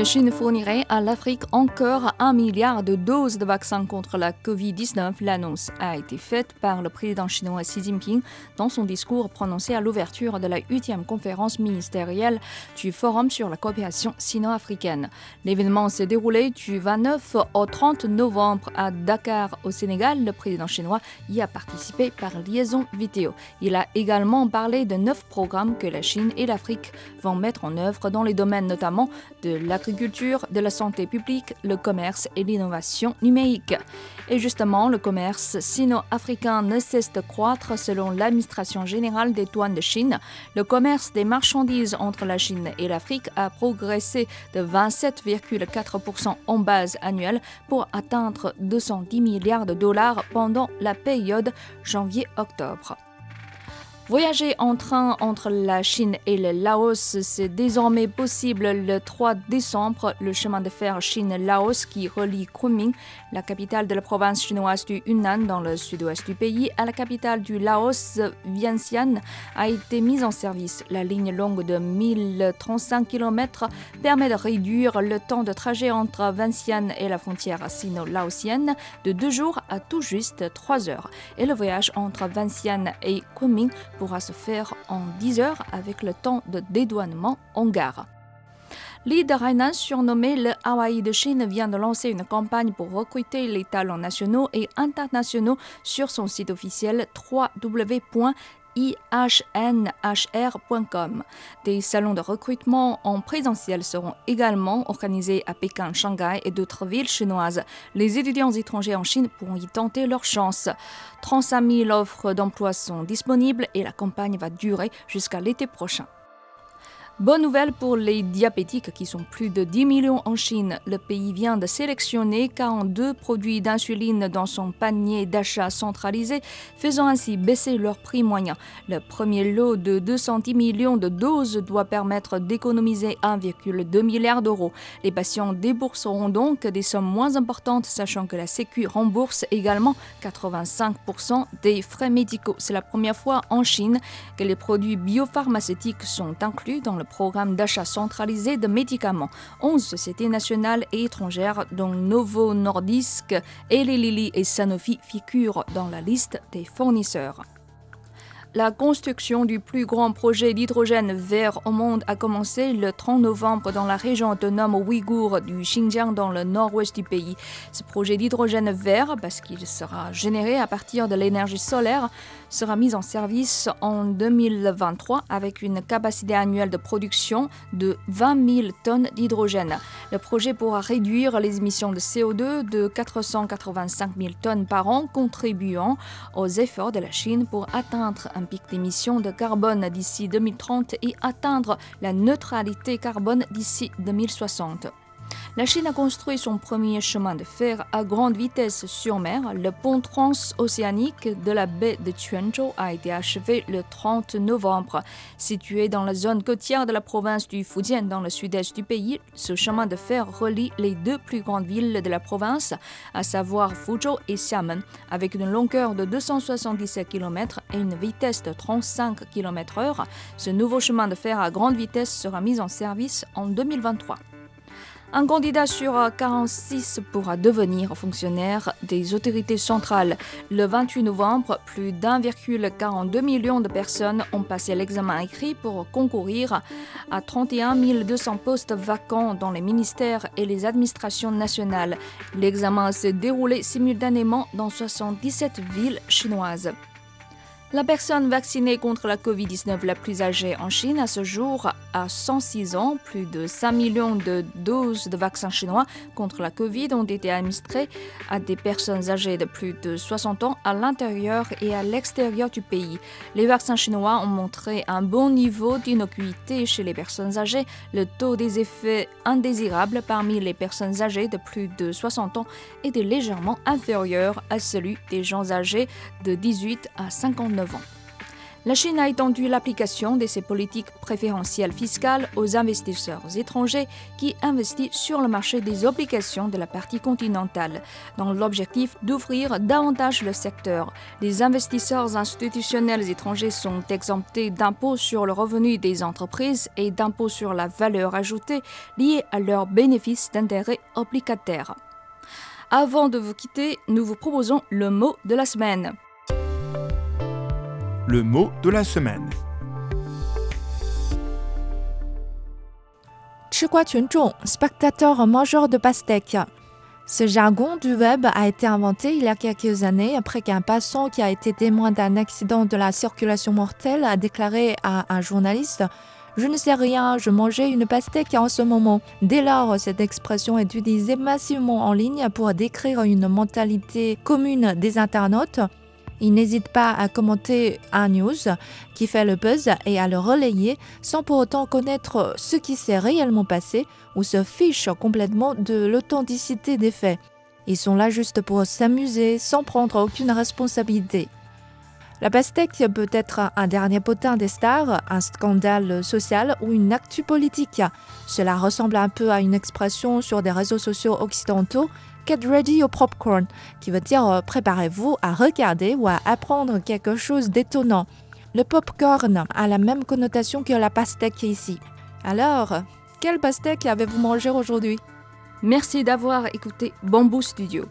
La Chine fournirait à l'Afrique encore un milliard de doses de vaccins contre la Covid-19. L'annonce a été faite par le président chinois Xi Jinping dans son discours prononcé à l'ouverture de la 8e conférence ministérielle du Forum sur la coopération sino-africaine. L'événement s'est déroulé du 29 au 30 novembre à Dakar, au Sénégal. Le président chinois y a participé par liaison vidéo. Il a également parlé de neuf programmes que la Chine et l'Afrique vont mettre en œuvre dans les domaines notamment de l'agriculture, de la santé publique, le commerce et l'innovation numérique. Et justement, le commerce sino-africain ne cesse de croître selon l'administration générale des douanes de Chine. Le commerce des marchandises entre la Chine et l'Afrique a progressé de 27,4% en base annuelle pour atteindre 210 milliards de dollars pendant la période janvier-octobre. Voyager en train entre la Chine et le Laos, c'est désormais possible le 3 décembre. Le chemin de fer Chine-Laos qui relie Kunming, la capitale de la province chinoise du Yunnan dans le sud-ouest du pays, à la capitale du Laos, Vientiane, a été mis en service. La ligne longue de 1035 km permet de réduire le temps de trajet entre Vientiane et la frontière sino-laotienne de deux jours à tout juste trois heures. Et le voyage entre Vientiane et Kunming pourra se faire en 10 heures avec le temps de dédouanement en gare. L'île Hainan, surnommée le Hawaï de Chine, vient de lancer une campagne pour recruter les talents nationaux et internationaux sur son site officiel www.ihnhr.com. Des salons de recrutement en présentiel seront également organisés à Pékin, Shanghai et d'autres villes chinoises. Les étudiants étrangers en Chine pourront y tenter leur chance. 35 000 offres d'emploi sont disponibles et la campagne va durer jusqu'à l'été prochain. Bonne nouvelle pour les diabétiques qui sont plus de 10 millions en Chine. Le pays vient de sélectionner 42 produits d'insuline dans son panier d'achat centralisé, faisant ainsi baisser leur prix moyen. Le premier lot de 210 millions de doses doit permettre d'économiser 1,2 milliard d'euros. Les patients débourseront donc des sommes moins importantes, sachant que la Sécu rembourse également 85% des frais médicaux. C'est la première fois en Chine que les produits biopharmaceutiques sont inclus dans le programme d'achat centralisé de médicaments. 11 sociétés nationales et étrangères, dont Novo Nordisk, Eli Lilly et Sanofi, figurent dans la liste des fournisseurs. La construction du plus grand projet d'hydrogène vert au monde a commencé le 30 novembre dans la région autonome ouïghour du Xinjiang dans le nord-ouest du pays. Ce projet d'hydrogène vert, parce qu'il sera généré à partir de l'énergie solaire, sera mis en service en 2023 avec une capacité annuelle de production de 20 000 tonnes d'hydrogène. Le projet pourra réduire les émissions de CO2 de 485 000 tonnes par an, contribuant aux efforts de la Chine pour atteindre un pic d'émissions de carbone d'ici 2030 et atteindre la neutralité carbone d'ici 2060. La Chine a construit son premier chemin de fer à grande vitesse sur mer. Le pont transocéanique de la baie de Quanzhou a été achevé le 30 novembre. Situé dans la zone côtière de la province du Fujian, dans le sud-est du pays, ce chemin de fer relie les deux plus grandes villes de la province, à savoir Fuzhou et Xiamen, avec une longueur de 277 km et une vitesse de 35 km/h. Ce nouveau chemin de fer à grande vitesse sera mis en service en 2023. Un candidat sur 46 pourra devenir fonctionnaire des autorités centrales. Le 28 novembre, plus d'1,42 million de personnes ont passé l'examen écrit pour concourir à 31 200 postes vacants dans les ministères et les administrations nationales. L'examen s'est déroulé simultanément dans 77 villes chinoises. La personne vaccinée contre la Covid-19 la plus âgée en Chine à ce jour à 106 ans. Plus de 5 millions de doses de vaccins chinois contre la Covid ont été administrées à des personnes âgées de plus de 60 ans à l'intérieur et à l'extérieur du pays. Les vaccins chinois ont montré un bon niveau d'innocuité chez les personnes âgées. Le taux des effets indésirables parmi les personnes âgées de plus de 60 ans était légèrement inférieur à celui des gens âgés de 18 à 59 ans. La Chine a étendu l'application de ses politiques préférentielles fiscales aux investisseurs étrangers qui investissent sur le marché des obligations de la partie continentale, dans l'objectif d'ouvrir davantage le secteur. Les investisseurs institutionnels étrangers sont exemptés d'impôts sur le revenu des entreprises et d'impôts sur la valeur ajoutée liés à leurs bénéfices d'intérêt obligataires. Avant de vous quitter, nous vous proposons le mot de la semaine le mot de la semaine. spectateur mangeur de pastèques. Ce jargon du web a été inventé il y a quelques années après qu'un passant qui a été témoin d'un accident de la circulation mortelle a déclaré à un journaliste je ne sais rien, je mangeais une pastèque en ce moment. Dès lors, cette expression est utilisée massivement en ligne pour décrire une mentalité commune des internautes il n'hésite pas à commenter un news qui fait le buzz et à le relayer sans pour autant connaître ce qui s'est réellement passé ou se fiche complètement de l'authenticité des faits. Ils sont là juste pour s'amuser sans prendre aucune responsabilité. La pastèque peut être un dernier potin des stars, un scandale social ou une actu politique. Cela ressemble un peu à une expression sur des réseaux sociaux occidentaux Get ready au popcorn, qui veut dire euh, préparez-vous à regarder ou à apprendre quelque chose d'étonnant. Le popcorn a la même connotation que la pastèque ici. Alors, quelle pastèque avez-vous mangé aujourd'hui? Merci d'avoir écouté Bamboo Studio.